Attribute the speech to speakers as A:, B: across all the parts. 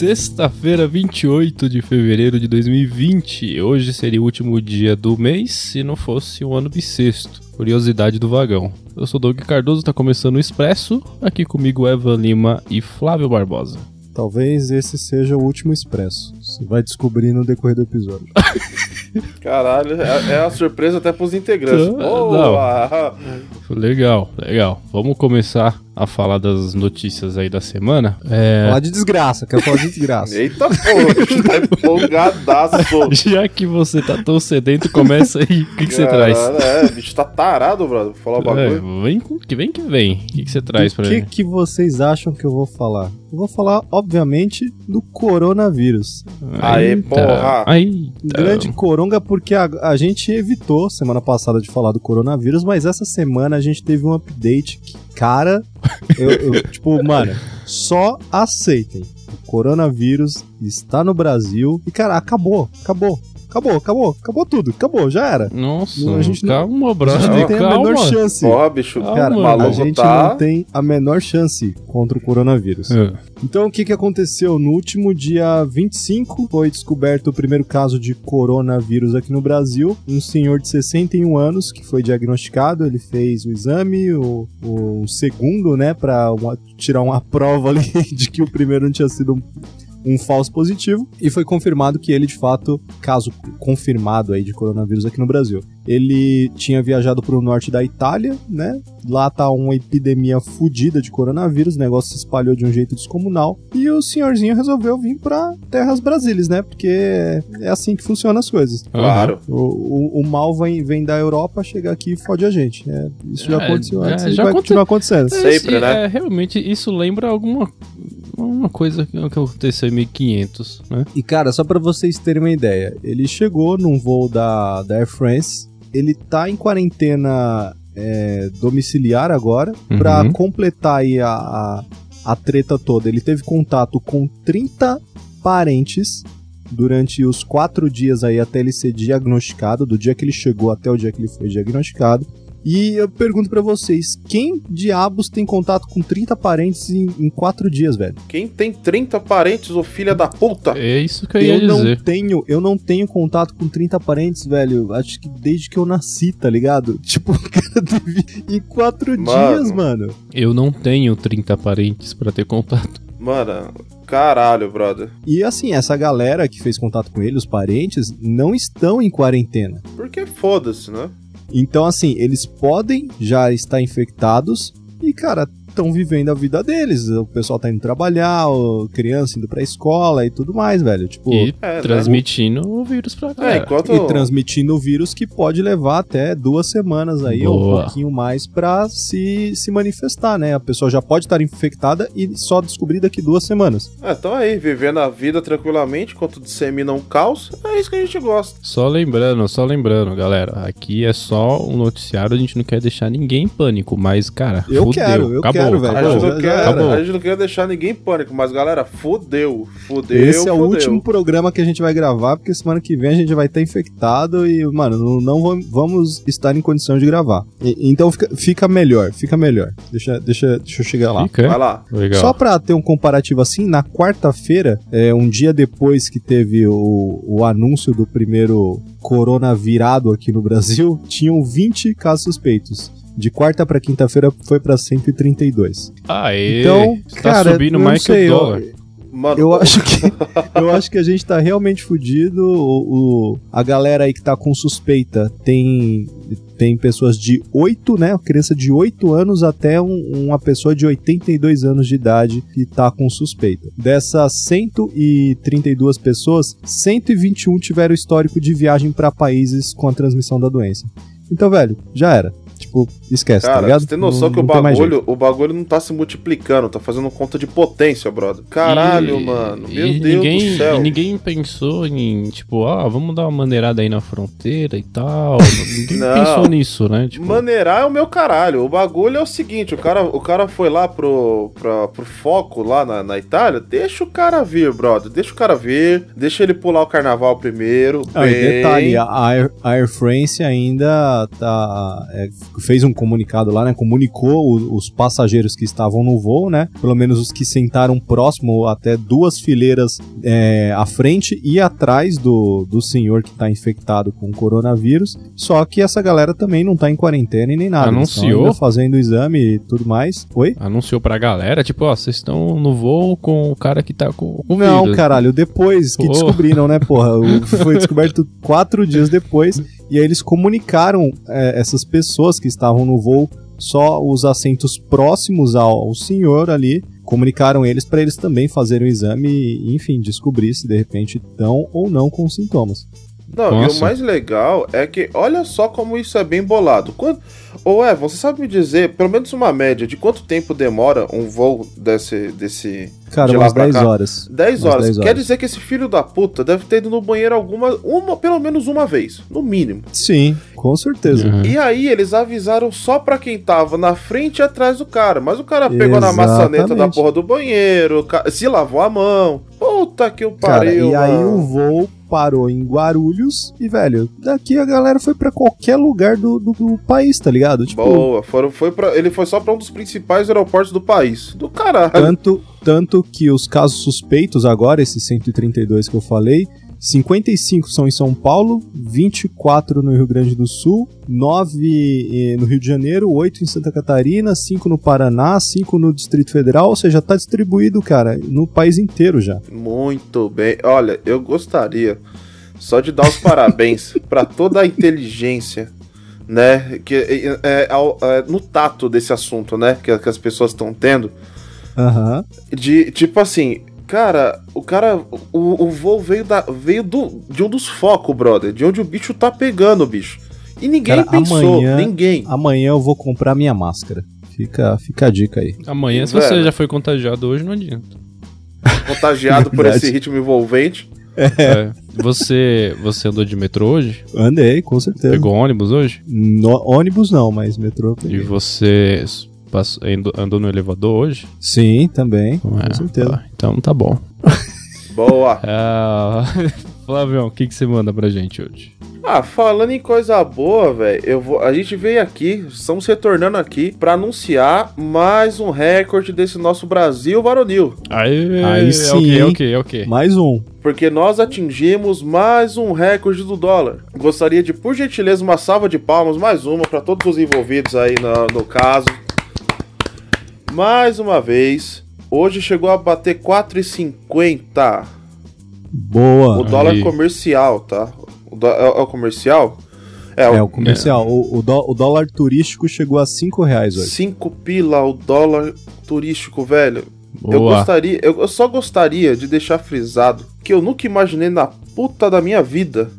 A: Sexta-feira, 28 de fevereiro de 2020. Hoje seria o último dia do mês se não fosse um ano bissexto. Curiosidade do vagão. Eu sou Doug Cardoso, tá começando o Expresso. Aqui comigo Eva Lima e Flávio Barbosa.
B: Talvez esse seja o último expresso. Você vai descobrir no decorrer do episódio.
C: Caralho, é, é uma surpresa até pros integrantes. Boa!
A: Legal, legal. Vamos começar a falar das notícias aí da semana. É,
B: Falar de desgraça, quero falar de desgraça.
C: Eita porra, o tá empolgadaço.
A: já que você tá tão sedento, começa aí. O que, que você traz?
C: É, o bicho tá tarado, brother. Vou falar o bagulho.
A: É, vem que vem que vem. O que, que você traz
B: O
A: pra
B: que,
A: mim?
B: que vocês acham que eu vou falar? Eu vou falar, obviamente, do coronavírus.
C: Aê,
A: Eita,
C: porra.
A: Aí,
B: Um grande coronga, porque a, a gente evitou semana passada de falar do coronavírus, mas essa semana a gente teve um update que, cara, eu, eu, tipo, mano, só aceitem. O coronavírus está no Brasil e, cara, acabou, acabou. Acabou, acabou, acabou tudo, acabou, já era.
A: Nossa,
B: A gente não-
A: calma,
B: A gente não tem a
A: calma.
B: menor chance.
C: Porra, bicho.
A: Calma,
B: Cara, a gente
C: tá.
B: não tem a menor chance contra o coronavírus.
A: É.
B: Então, o que, que aconteceu? No último dia 25, foi descoberto o primeiro caso de coronavírus aqui no Brasil. Um senhor de 61 anos que foi diagnosticado, ele fez o exame, o, o segundo, né, pra uma- tirar uma prova ali de que o primeiro não tinha sido um, falso positivo. E foi confirmado que ele, de fato, caso confirmado aí de coronavírus aqui no Brasil. Ele tinha viajado para o norte da Itália, né? Lá tá uma epidemia fodida de coronavírus, o negócio se espalhou de um jeito descomunal. E o senhorzinho resolveu vir para terras brasileiras, né? Porque é assim que funcionam as coisas.
C: Claro.
B: O, o- o mal vem, vem da Europa, chega aqui e fode a gente. né? isso já
A: É,
B: aconteceu
A: é,
B: antes e
A: já
B: vai
A: aconte-
B: continuar acontecendo.
C: Sempre,
A: Esse-
C: né?
A: É, realmente, isso lembra alguma uma coisa que aconteceu em 1500, né?
B: E cara, só pra vocês terem uma ideia, ele chegou num voo da, da Air France, ele tá em quarentena é, domiciliar agora, pra
A: Uhum.
B: completar aí a, a, a treta toda. Ele teve contato com 30 parentes durante os quatro dias aí até ele ser diagnosticado, do dia que ele chegou até o dia que ele foi diagnosticado. E eu pergunto pra vocês, quem diabos tem contato com 30 parentes em, em quatro dias, velho?
C: Quem tem 30 parentes, ô filha da puta?
A: É isso que eu ia
B: Eu não
A: dizer.
B: tenho, eu não tenho contato com 30 parentes, velho. Acho que desde que eu nasci, tá ligado? Tipo, cara teve em quatro
C: Mano.
B: dias, mano.
A: Eu não tenho 30 parentes pra ter contato.
C: Mano, caralho, brother.
B: E assim, essa galera que fez contato com ele, os parentes, não estão em quarentena.
C: Porque foda-se, né?
B: Então, assim, eles podem já estar infectados e, cara, estão vivendo a vida deles. O pessoal tá indo trabalhar, o criança indo pra escola e tudo mais, velho. Tipo,
A: E
C: É, né?
A: transmitindo o vírus pra cá.
C: É, enquanto.
B: e transmitindo o vírus que pode levar até duas semanas aí, ou um
A: Boa.
B: pouquinho mais, pra se, se manifestar, né? A pessoa já pode estar infectada e só descobrir daqui duas semanas.
C: É, então aí, vivendo a vida tranquilamente, enquanto dissemina um caos, é isso que a gente gosta.
A: Só lembrando, só lembrando, galera, aqui é só um noticiário, a gente não quer deixar ninguém em pânico, mas, cara,
B: Eu
A: fudeu,
B: quero, eu
A: acabou,
B: quero, velho.
C: A gente, não
B: já
C: quer, a gente não quer deixar ninguém em pânico, mas galera, fudeu. Fudeu.
B: Esse é o
C: fudeu.
B: último programa que a gente vai gravar, porque semana que vem a gente vai estar infectado e, mano, não, não vam- vamos estar em condição de gravar. E- então fica, fica melhor, fica melhor. Deixa, deixa, deixa eu chegar lá.
A: Fica,
C: Vai
A: é?
C: lá.
A: Legal.
B: Só pra ter um comparativo assim, na quarta-feira, é, um dia depois que teve o, o anúncio do primeiro coronavirado aqui no Brasil, tinham 20 casos suspeitos. De quarta pra quinta-feira foi pra 132.
A: Aê,
B: Então,
A: tá
B: cara,
A: subindo
B: eu
A: mais
B: não
A: que o
B: eu-
A: dólar.
C: Mano,
B: Eu acho que eu acho que a gente tá realmente fudido. O, o- a galera aí que tá com suspeita tem tem pessoas de 8, né? Criança de 8 anos até um- uma pessoa de 82 anos de idade que tá com suspeita. Dessas 132 pessoas, 121 tiveram histórico de viagem pra países com a transmissão da doença. Então, velho, já era. Tipo, esquece, tá
C: Cara,
B: ligado?
C: você tem noção
B: Não-
C: que o bagulho, o bagulho não tá se multiplicando, tá fazendo conta de potência, brother. Caralho,
A: E-
C: mano. Meu
A: e
C: Deus
A: ninguém,
C: do céu.
A: E ninguém pensou em, tipo, ah, vamos dar uma maneirada aí na fronteira e tal. ninguém
C: Não.
A: pensou nisso, né? Tipo,
C: Maneirar é o meu caralho. O bagulho é o seguinte: o cara, o cara foi lá pro, pra, pro foco lá na, na Itália. Deixa o cara vir, brother. Deixa o cara vir. Deixa ele pular o carnaval primeiro.
B: Ah, e
C: bem.
B: detalhe, a Air, a Air France ainda tá, é, fez um comunicado lá, né? Comunicou o, os passageiros que estavam no voo, né? Pelo menos os que sentaram próximo, até duas fileiras é, à frente e atrás do, do senhor que está infectado com coronavírus. Só que essa galera também não tá em quarentena e nem nada.
A: Anunciou?
B: fazendo o exame e tudo mais. Oi?
A: Anunciou pra galera, tipo, ó, vocês estão no voo com o cara que tá com o
B: Não, caralho, depois que
A: Oh.
B: descobriram, né, porra? O- Foi descoberto quatro dias depois. E aí eles comunicaram é, essas pessoas que estavam no voo, só os assentos próximos ao, ao senhor ali, comunicaram eles para eles também fazerem o exame e, enfim, descobrir se de repente estão ou não com sintomas.
C: Não, e
A: Nossa.
C: o mais legal é que olha só como isso é bem bolado. Quando... Ô, Evan, você sabe me dizer, pelo menos uma média, de quanto tempo demora um voo desse. desse...
B: Cara,
C: De lá
B: umas
C: pra
B: 10
C: cá.
B: horas.
C: 10
B: Umas
C: horas.
B: 10
C: Quer
B: horas.
C: dizer que esse filho da puta deve ter ido no banheiro alguma. Uma, pelo menos uma vez, no mínimo.
B: Sim, com certeza.
A: Uhum.
C: E aí eles avisaram só pra quem tava na frente e atrás do cara. Mas o cara pegou na maçaneta da
B: Exatamente.
C: porra do banheiro, se lavou a mão. Puta que o
B: Cara,
C: pariu.
B: e aí
C: mano.
B: o voo parou em Guarulhos e, velho, daqui a galera foi pra qualquer lugar do, do, do país, tá ligado? Tipo,
C: Boa, foram, foi pra, ele foi só pra um dos principais aeroportos do país. Do caralho.
B: tanto, tanto que os casos suspeitos agora, esses 132 que eu falei, 55 são em São Paulo, 24 no Rio Grande do Sul, 9 no Rio de Janeiro, 8 em Santa Catarina, 5 no Paraná, 5 no Distrito Federal, ou seja, tá distribuído, cara, no país inteiro já.
C: Muito bem. Olha, eu gostaria só de dar os parabéns pra toda a inteligência, né? Que é, é, é, no tato desse assunto, né? Que, que as pessoas estão tendo.
B: Aham.
C: De tipo assim, cara, o cara. O, o voo veio, da, veio do, de um dos focos, brother. De onde o bicho tá pegando, bicho. E ninguém
B: Cara,
C: pensou,
B: amanhã-
C: ninguém.
B: Amanhã eu vou comprar minha máscara. Fica, fica a dica aí.
A: Amanhã, se
C: Velho.
A: você já foi contagiado hoje, não adianta.
C: Contagiado por esse ritmo envolvente.
A: É. Você, você andou de metrô hoje?
B: Andei, com certeza.
A: Pegou ônibus hoje?
B: No- ônibus não, mas metrô eu
A: E
B: peguei.
A: você passou- andou, no elevador hoje?
B: Sim, também, com
A: É,
B: certeza.
A: tá. Então tá bom.
C: Boa.
A: Ah, Flavião, o que, que você manda pra gente hoje?
C: Ah, falando em coisa boa, velho, eu vou. A gente veio aqui, estamos retornando aqui pra anunciar mais um recorde desse nosso Brasil varonil.
A: Aí,
B: Aí
A: é
B: sim?
A: É o
B: hein?
A: quê? É o quê?
B: Mais um.
C: Porque nós atingimos mais um recorde do dólar. Gostaria de, por gentileza, uma salva de palmas, mais uma, pra todos os envolvidos aí no, no caso. Mais uma vez, hoje chegou a bater 4,50.
B: Boa.
C: O dólar
A: Aí.
C: comercial, tá? O dó- é, é o comercial? É,
B: É,
C: o
B: o comercial. O, o dó- o dólar turístico chegou a 5 reais hoje.
C: 5 pila o dólar turístico, velho. Eu
A: Boa.
C: gostaria, eu, eu só gostaria de deixar frisado que eu nunca imaginei na puta da minha vida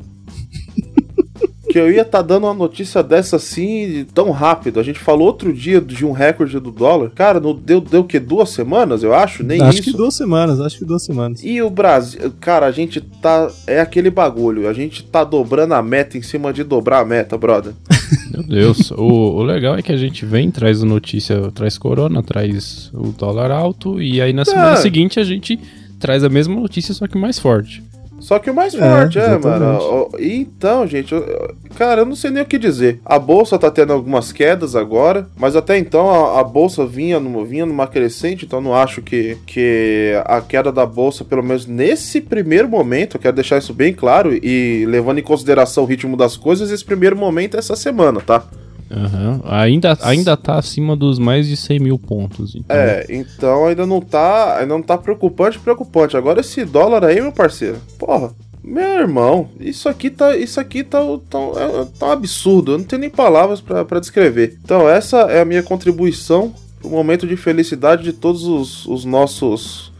C: que eu ia estar dando uma notícia dessa assim tão rápido. A gente falou outro dia de um recorde do dólar. Cara, não deu deu o que duas semanas, eu acho, nem
B: acho
C: isso.
B: que duas semanas, acho que duas semanas.
C: E o Brasil, cara, a gente tá é aquele bagulho, a gente tá dobrando a meta em cima de dobrar a meta, brother.
A: Meu Deus. o, o legal é que a gente vem, traz a notícia, traz corona, traz o dólar alto, e aí na semana
C: É.
A: seguinte a gente traz a mesma notícia, só que mais forte.
C: Só que o mais
B: É,
C: forte, é,
B: exatamente.
C: mano. Então, gente, eu- cara, eu não sei nem o que dizer. A bolsa tá tendo algumas quedas agora, mas até então a, a bolsa vinha, numa, vinha numa crescente, então não acho que, que a queda da bolsa, pelo menos nesse primeiro momento, eu quero deixar isso bem claro e levando em consideração o ritmo das coisas, esse primeiro momento é essa semana, tá?
A: Aham. Ainda, ainda tá acima dos mais de 100 mil pontos. Então,
C: É, então ainda não tá, ainda não tá preocupante, preocupante. Agora esse dólar aí, meu parceiro, porra, meu irmão, isso aqui tá, isso aqui tá, tá, é- tá um absurdo. Eu não tenho nem palavras pra pra descrever. Então essa é a minha contribuição pro momento de felicidade de todos os, os nossos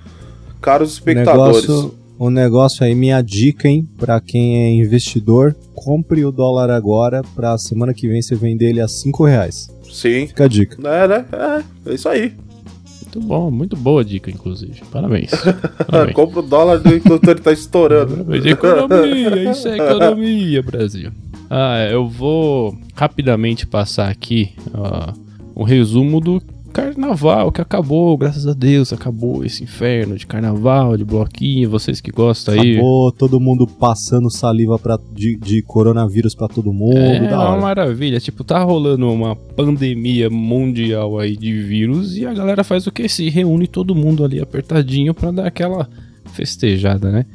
C: caros espectadores.
B: Negócio, o negócio aí, minha dica, hein, pra quem é investidor, compre o dólar agora pra semana que vem você vender ele a 5 reais.
C: Sim.
B: Fica a dica.
C: É, né? É, é isso aí.
A: Muito bom, muito boa dica, inclusive. Parabéns. Parabéns.
C: Compra o dólar do- enquanto ele tá estourando.
A: Parabéns. Economia, isso é economia, Brasil. Ah, eu vou rapidamente passar aqui ó, um resumo do carnaval que acabou, graças a Deus, acabou esse inferno de carnaval, de bloquinho, vocês que gostam aí.
B: Acabou todo mundo passando saliva pra, de, de coronavírus pra todo mundo.
A: É
B: da
A: uma
B: hora.
A: maravilha. Tipo, tá rolando uma pandemia mundial aí de vírus e a galera faz o que? Se reúne todo mundo ali apertadinho pra dar aquela festejada, né?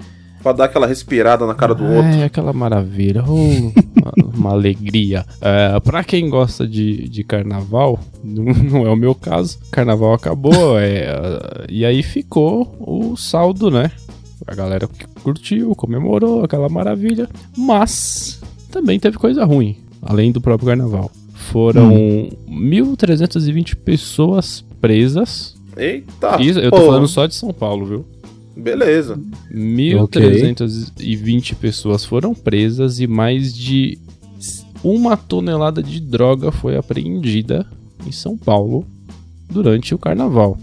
C: Pra dar aquela respirada na cara do outro.
A: É, aquela maravilha. Oh, uma, uma alegria. É, pra quem gosta de, de carnaval, não, não é o meu caso. Carnaval acabou, é, e aí ficou o saldo, né? A galera que curtiu, comemorou aquela maravilha. Mas também teve coisa ruim, além do próprio carnaval. Foram 1.320 pessoas presas.
C: Eita!
A: Isso, eu tô
C: pô.
A: falando só de São Paulo, viu?
C: Beleza.
A: 1.320 pessoas foram presas e mais de uma tonelada de droga foi apreendida em São Paulo durante o carnaval.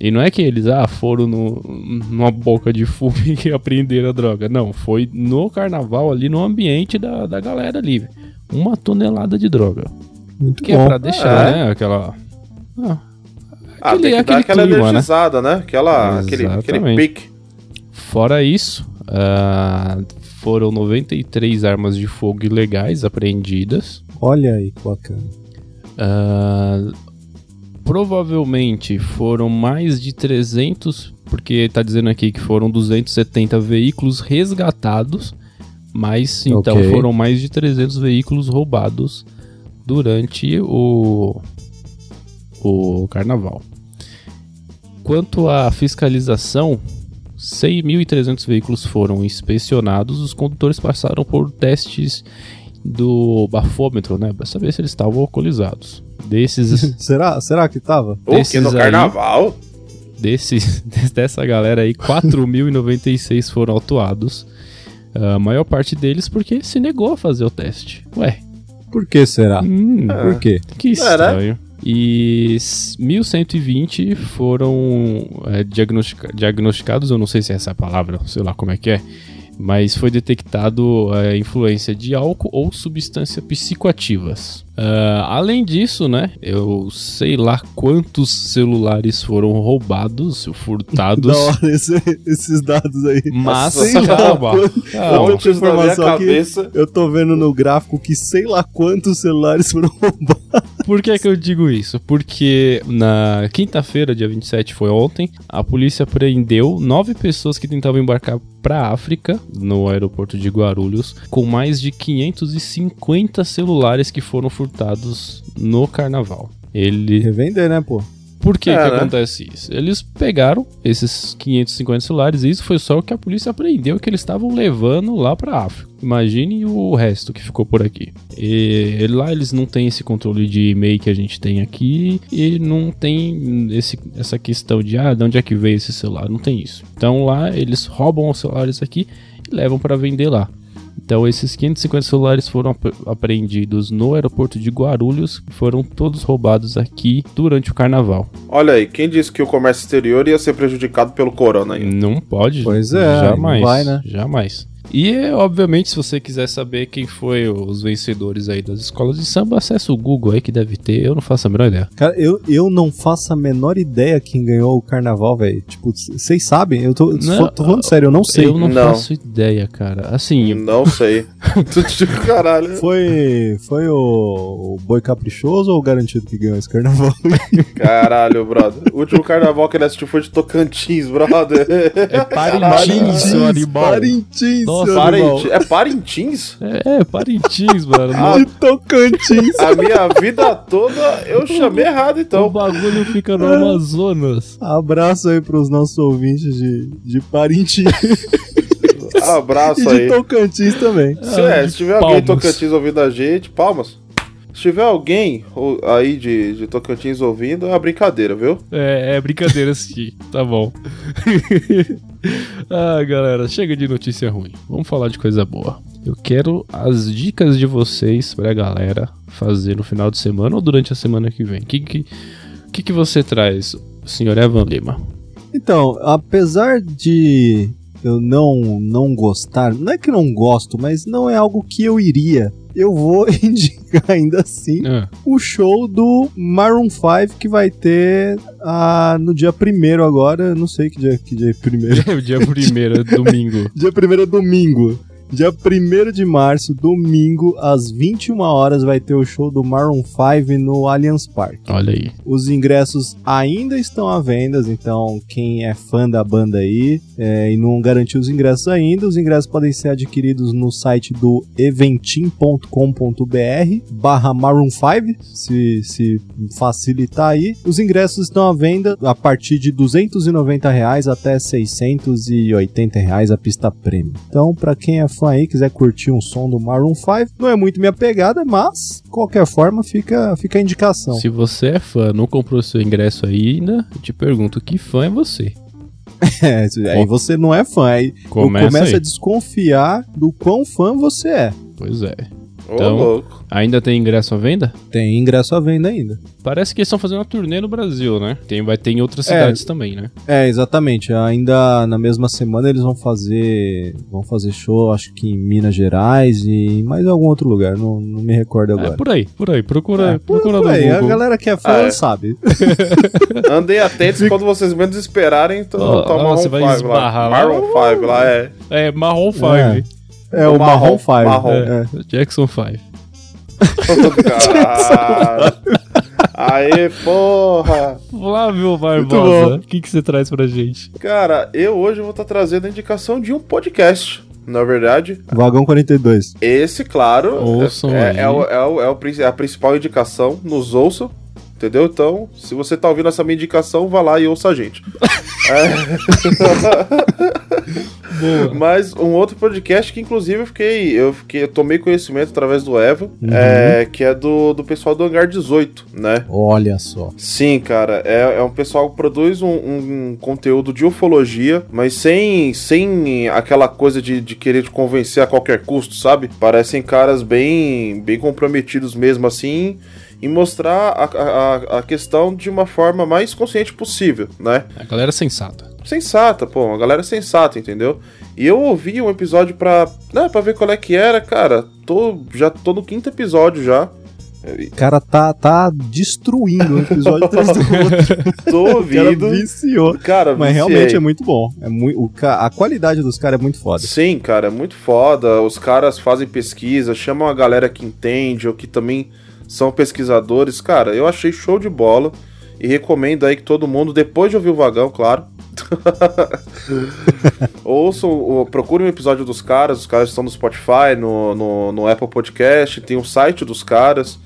A: E não é que eles ah, foram no, numa boca de fumo e apreenderam a droga. Não, foi no carnaval ali, no ambiente da, da galera ali. Uma tonelada de droga.
B: Muito
A: Que é
B: bom.
A: pra deixar,
C: É.
A: né? Aquela. Ah,
C: Ah,
A: Aquele-
C: tem que dar
A: aquele
C: aquela
A: clima, né?
C: energizada, né? Aquela, aquele, aquele pique.
A: Fora isso, ah, foram 93 armas de fogo ilegais apreendidas.
B: Olha aí, que bacana.
A: Ah, provavelmente foram mais de 300, porque tá dizendo aqui que foram 270 veículos resgatados, mas então
B: Ok.
A: foram mais de 300 veículos roubados durante o o carnaval. Quanto à fiscalização, 6.300 veículos foram inspecionados, os condutores passaram por testes do bafômetro, né, para saber se eles estavam alcoolizados. Desses
B: Será, será que tava?
C: O que no
A: aí-
C: carnaval?
A: desses, dessa galera aí, 4.096 foram autuados. A maior parte deles porque se negou a fazer o teste. Ué,
B: Por que será?
A: hum,
C: É.
B: Por quê?
A: que
C: É,
A: estranho. E s- 1.120 foram é, diagnostica- diagnosticados, eu não sei se é essa a palavra, sei lá como é que é, mas foi detectado a influência de álcool ou substâncias psicoativas. Ah, além disso, né, eu sei lá quantos celulares foram roubados, furtados.
B: Da hora esse- esses dados aí.
A: Mas
C: Sei
A: calma,
B: quanto- informação aqui.
C: cabeça.
B: Eu tô vendo no gráfico que sei lá quantos celulares foram roubados.
A: Por que, que eu digo isso? Porque na quinta-feira, dia 27, foi ontem, a polícia prendeu nove pessoas que tentavam embarcar para África, no aeroporto de Guarulhos, com mais de 550 celulares que foram furtados no carnaval. Ele
B: Revender, né, pô?
A: Por que,
C: É,
A: que
C: né?
A: acontece isso? Eles pegaram esses 550 celulares e isso foi só o que a polícia apreendeu que eles estavam levando lá pra África. Imagine o resto que ficou por aqui. E lá eles não têm esse controle de e-mail que a gente tem aqui e não tem esse, essa questão de ah, de onde é que veio esse celular? Não tem isso. Então lá eles roubam os celulares aqui e levam pra vender lá. Então esses 550 celulares foram ap- apreendidos no aeroporto de Guarulhos, foram todos roubados aqui durante o carnaval.
C: Olha aí, quem disse que o comércio exterior ia ser prejudicado pelo corona ainda?
A: Não pode.
B: Pois é,
A: Jamais.
B: não vai, né?
A: Jamais. E, obviamente, se você quiser saber quem foi os vencedores aí das escolas de samba, acessa o Google aí que deve ter. Eu não faço a menor ideia.
B: Cara, eu, eu não faço a menor ideia quem ganhou o carnaval, velho. Tipo, vocês sabem? Eu tô,
A: Não,
B: tô falando sério, eu não sei.
A: Eu não,
C: Não.
A: faço ideia, cara. Assim,
C: Não sei. Caralho.
B: Foi, foi o, o Boi Caprichoso ou o Garantido que ganhou esse carnaval?
C: Caralho, brother. O último carnaval que ele assistiu foi de Tocantins, brother.
A: é Parintins, seu animal.
B: Parintins,
A: Nossa.
C: É Parintins?
A: É, é, Parintins, mano.
C: Ah,
B: De Tocantins.
C: A minha vida toda eu chamei errado,
A: O
C: então.
A: bagulho fica no Amazonas.
B: Abraço aí pros nossos ouvintes de, de Parintins
C: Abraço
B: e de
C: aí.
B: Tocantins também.
C: Se, é,
A: de
C: se tiver alguém de
A: palmas.
C: Tocantins ouvindo a gente, palmas. Se tiver alguém ou- aí de, de Tocantins ouvindo, é uma brincadeira, viu?
A: É, é brincadeira sim, tá bom. ah, galera, chega de notícia ruim. Vamos falar de coisa boa. Eu quero as dicas de vocês pra galera fazer no final de semana ou durante a semana que vem. O que, que, que, que você traz, senhor Evan Lima?
B: Então, apesar de eu não, não gostar, não é que eu não gosto, mas não é algo que eu iria. Eu vou indicar ainda assim,
A: Ah,
B: o show do Maroon 5 que vai ter ah, no dia 1 agora. Não sei que dia, que dia é primeiro.
A: o dia primeiro, domingo.
B: Dia 1 é domingo. Dia 1 de março, domingo, às 21 horas, vai ter o show do Maroon 5 no Allianz Park.
A: Olha aí.
B: Os ingressos ainda estão à venda, então quem é fã da banda aí é, e não garantiu os ingressos ainda, os ingressos podem ser adquiridos no site do eventim.com.br barra Maroon 5, se, se facilitar aí. Os ingressos estão à venda a partir de 290 reais até 680 reais a pista premium. Então, para quem é fã aí, quiser curtir um som do Maroon 5, não é muito minha pegada, mas qualquer forma fica, fica a indicação.
A: Se você é fã, não comprou seu ingresso ainda, eu te pergunto, que fã é você?
B: É, aí você não é fã, aí
A: Começa,
B: começa a desconfiar do quão fã você é.
A: Pois é.
C: Ô,
A: Então-
C: louco.
A: Ainda tem ingresso à venda?
B: Tem ingresso à venda ainda.
A: Parece que eles estão fazendo uma turnê no Brasil, né? Tem, vai ter em outras
B: É.
A: cidades também, né?
B: É, exatamente. Ainda na mesma semana eles vão fazer vão fazer show, acho que em Minas Gerais e em mais algum outro lugar, não, não me recordo
A: É,
B: agora.
A: por aí, por aí. Procura,
B: É, por,
A: procura
B: por
A: no
B: aí, a galera que é fã
C: Ah, é.
B: sabe.
C: Andem atentos quando vocês menos esperarem, então
A: Ó,
C: tá o
A: ó,
C: Marron
A: você vai
C: 5 lá.
A: esbarrar lá.
C: Marron 5 lá, é.
A: É, Marron 5.
B: É. É o,
C: O
B: Marrom
C: Marrom,
B: 5.
C: Marrom.
B: É.
A: Jackson 5.
C: Caralho. Aê, porra!
A: Flávio Barbosa, o que, que você traz pra gente?
C: Cara, eu hoje vou estar trazendo a indicação de um podcast. Na verdade,
B: Vagão 42.
C: esse, claro,
A: Ouçam
C: é,
A: aí.
C: é, o- é, o- é o é a principal indicação. Nos ouçam. Entendeu? Então, se você tá ouvindo essa minha indicação, vá lá e ouça a gente.
A: Boa.
C: Mas um outro podcast que, inclusive, eu fiquei. Eu fiquei. Eu tomei conhecimento através do Evo, é, que é do, do pessoal do Hangar 18, né?
B: Olha só.
C: Sim, cara, é, é um pessoal que produz um, um conteúdo de ufologia, mas sem, sem aquela coisa de, de querer te convencer a qualquer custo, sabe? Parecem caras bem, bem comprometidos mesmo assim em mostrar a, a, a questão de uma forma mais consciente possível, né?
A: A galera é sensata.
C: Sensata, pô, uma galera sensata, entendeu? E eu ouvi um episódio pra, né, pra ver qual é que era, cara. Tô, já tô no quinto episódio já.
B: O cara tá, tá destruindo o episódio atrás do outro.
C: Tô
B: O cara
C: ouvindo.
B: viciou.
C: Cara,
B: Mas
C: viciei.
B: realmente é muito bom. É muito, o a qualidade dos caras é muito foda.
C: Sim, cara, é muito foda. Os caras fazem pesquisa, chamam a galera que entende ou que também são pesquisadores. Cara, eu achei show de bola e recomendo aí que todo mundo, depois de ouvir o vagão, claro. Ouçam, ou procurem um episódio dos caras. Os caras estão no Spotify, no, no, no Apple Podcast, tem o site dos caras.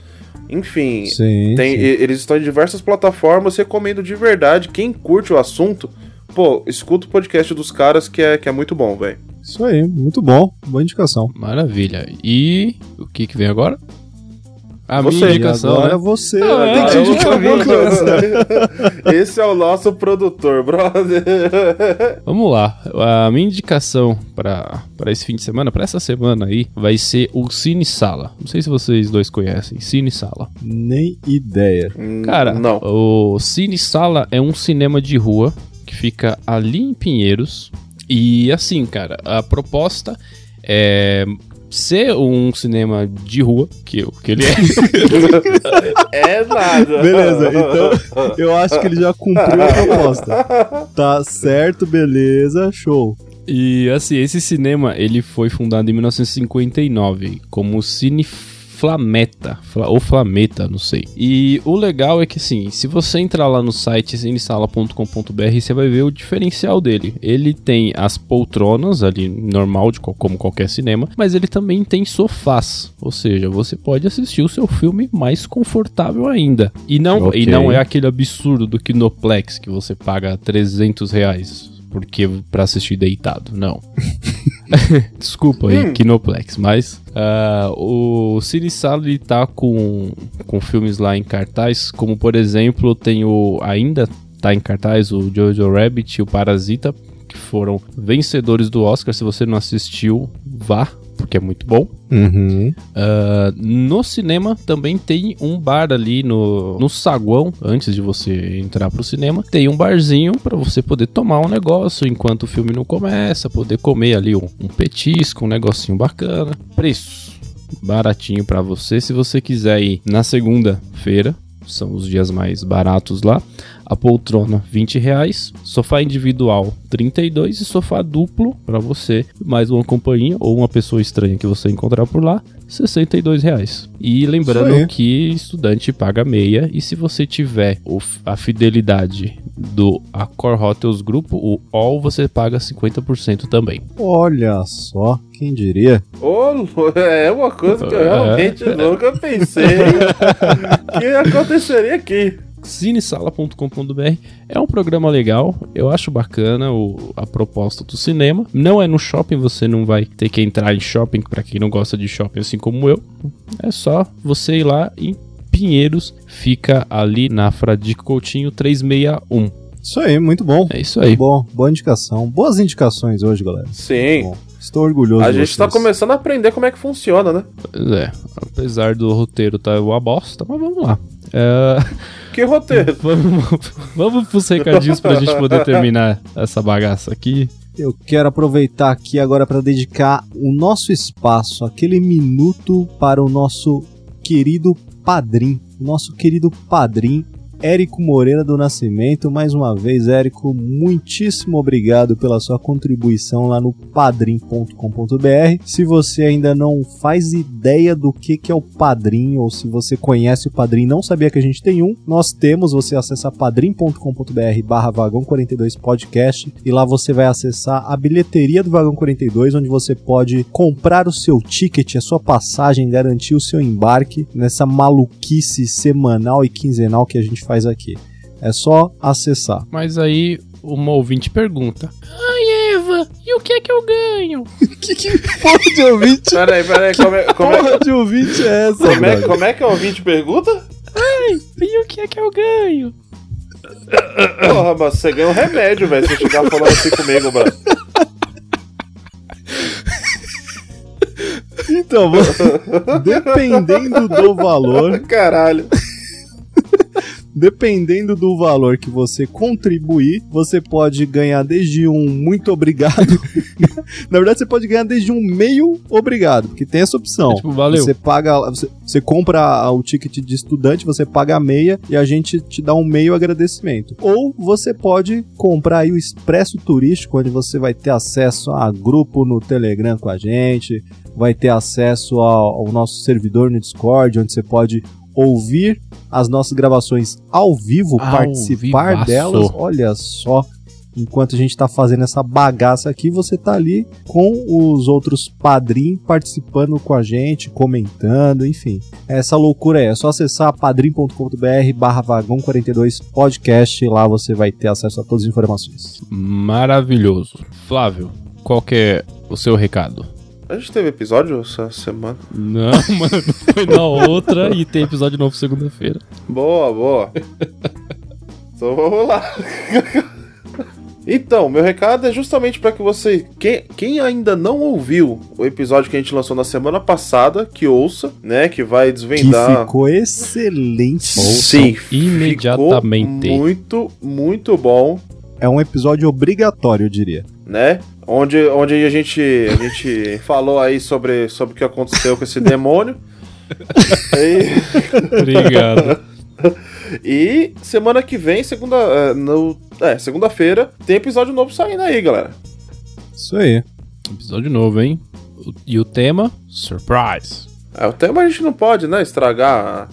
C: Enfim,
B: Sim,
C: tem,
B: sim.
C: e- eles estão em diversas plataformas. Recomendo de verdade. Quem curte o assunto, pô, escuta o podcast dos caras que é, que é muito bom, velho.
B: Isso aí, muito bom. Boa indicação.
A: Maravilha. E o que que vem agora? A
C: Você.
A: minha indicação,
B: agora
A: né?
B: você
A: Ah,
B: tem que indicar alguma coisa.
C: Esse é o nosso produtor, brother.
A: Vamos lá. A minha indicação pra pra esse fim de semana, pra essa semana aí, vai ser o Cine Sala. Não sei se vocês dois conhecem. Cine Sala.
B: Nem ideia.
A: Cara,
C: não.
A: o Cine Sala é um cinema de rua que fica ali em Pinheiros. E assim, cara, a proposta é ser um cinema de rua, que, eu- que ele é.
C: É nada.
B: Beleza, então eu acho que ele já cumpriu a proposta. Tá certo, beleza, show.
A: E assim, esse cinema ele foi fundado em 1959 como Cine Flameta, Fla- ou Flameta, não sei. E o legal é que assim, se você entrar lá no site cinesala.com.br, você vai ver o diferencial dele. Ele tem as poltronas ali normal de co- como qualquer cinema, mas ele também tem sofás, ou seja, você pode assistir o seu filme mais confortável ainda. E não,
B: Ok.
A: e não é aquele absurdo do Kinoplex que você paga 300 reais porque para assistir deitado, não. Desculpa aí,
C: Hum.
A: Kinoplex, mas ah, o Cine Sala ele tá com, com filmes lá em cartaz, como por exemplo tem o ainda tá em cartaz o Jojo Rabbit e o Parasita, que foram vencedores do Oscar. Se você não assistiu, vá, porque é muito bom.
B: Uhum.
A: Ah, no cinema também tem um bar ali no, no saguão, antes de você entrar pro cinema. Tem um barzinho para você poder tomar um negócio enquanto o filme não começa, poder comer ali um, um petisco, um negocinho bacana. Preço. baratinho para você. Se você quiser ir na segunda-feira, são os dias mais baratos lá. A poltrona 20 reais, sofá individual 32 e sofá duplo para você, mais uma companhia ou uma pessoa estranha que você encontrar por lá, 62 reais. E lembrando que estudante paga meia e se você tiver a fidelidade do Accor Hotels Grupo, o All, você paga 50% também.
B: Olha só, quem diria?
C: Oh, é uma coisa que eu realmente é. nunca pensei que aconteceria aqui
A: cinesala.com.br é um programa legal, eu acho bacana o, a proposta do cinema. Não é no shopping, você não vai ter que entrar em shopping para quem não gosta de shopping assim como eu. É só você ir lá em Pinheiros, fica ali na Fradico Coutinho 361.
B: Isso aí, muito bom.
A: É isso aí.
B: Muito bom, boa indicação. Boas indicações hoje, galera.
C: Sim.
B: Estou orgulhoso.
C: A gente está começando a aprender como é que funciona, né?
A: Pois é. Apesar do roteiro tá uma bosta, mas vamos lá. É...
C: Que roteiro?
A: vamos, vamos pros recadinhos pra gente poder terminar essa bagaça aqui.
B: Eu quero aproveitar aqui agora para dedicar o nosso espaço, aquele minuto para o nosso querido padrinho, nosso querido padrinho Érico Moreira do Nascimento. Mais uma vez, Érico, muitíssimo obrigado pela sua contribuição lá no padrim.com.br. Se você ainda não faz ideia do que, é o Padrim, ou se você conhece o Padrim não sabia que a gente tem um, nós temos, você acessa padrim.com.br barra vagão 42 podcast e lá você vai acessar a bilheteria do Vagão 42, onde você pode comprar o seu ticket, a sua passagem, garantir o seu embarque nessa maluquice semanal e quinzenal que a gente faz aqui. É só acessar.
A: Mas aí uma ouvinte pergunta: Ai, Eva, e o que é que eu ganho?
B: que, que porra de ouvinte?
C: Peraí, peraí, como é, como
B: porra é... de ouvinte é essa?
C: Como é, como é que o ouvinte pergunta?
A: Ai, e o que é que eu ganho?
C: Porra, mas você ganha um remédio, velho, se chegar falando assim comigo, mano.
B: Então, dependendo do valor.
C: Caralho
B: dependendo do valor que você contribuir, você pode ganhar desde um muito obrigado. Na verdade, você pode ganhar desde um meio obrigado, porque tem essa opção. É,
A: tipo, valeu.
B: Você paga, você, você compra o ticket de estudante, você paga a meia e a gente te dá um meio agradecimento. Ou você pode comprar aí o Expresso Turístico, onde você vai ter acesso a grupo no Telegram com a gente, vai ter acesso ao, ao nosso servidor no Discord, onde você pode ouvir as nossas gravações ao vivo, ao participar vivaço. delas. Olha só, enquanto a gente está fazendo essa bagaça aqui, você tá ali com os outros padrinhos participando com a gente, comentando, enfim. Essa loucura é, é só acessar padrim.com.br barra vagão 42 podcast, lá você vai ter acesso a todas as informações.
A: Maravilhoso. Flávio, qual que é o seu recado?
C: A gente teve episódio essa semana?
A: Não, mano, foi na outra e tem episódio novo segunda-feira.
C: Boa, boa. então vamos lá. Então, meu recado é justamente para que você, quem, quem, ainda não ouviu o episódio que a gente lançou na semana passada, que ouça, né, que vai desvendar.
B: Que ficou excelente.
C: Sim,
A: imediatamente.
C: muito, muito bom.
B: É um episódio obrigatório, eu diria.
C: Né? onde, onde a gente, a gente falou aí sobre, sobre o que aconteceu com esse demônio.
A: e... Obrigado.
C: E semana que vem, segunda, é, no, é, segunda-feira, tem episódio novo saindo aí, galera.
B: Isso aí.
A: Episódio novo, hein? E o tema? Surprise.
C: É, o tema a gente não pode, né, estragar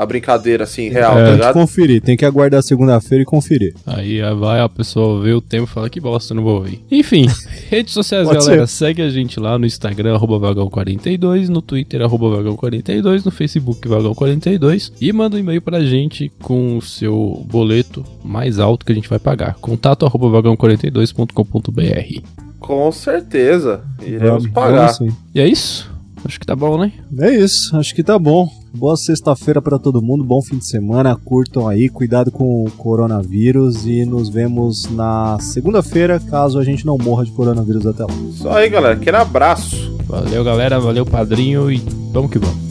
C: a brincadeira assim, real,
B: é,
C: tá
B: ligado? conferir, tem que aguardar segunda-feira e conferir.
A: Aí vai a pessoa ver o tempo e fala que bosta, não vou ouvir. Enfim, redes sociais, galera, ser. segue a gente lá no Instagram, vagão42, no Twitter, vagão42, no Facebook, vagão42 e manda um e-mail pra gente com o seu boleto mais alto que a gente vai pagar. Contato vagão42.com.br
C: Com certeza, iremos vamos, pagar. Vamos
A: e é isso? Acho que tá bom, né?
B: É isso, acho que tá bom. Boa sexta-feira para todo mundo, bom fim de semana, curtam aí, cuidado com o coronavírus e nos vemos na segunda-feira, caso a gente não morra de coronavírus até lá.
C: Só aí, galera, aquele abraço.
A: Valeu, galera, valeu, padrinho e vamos que vamos.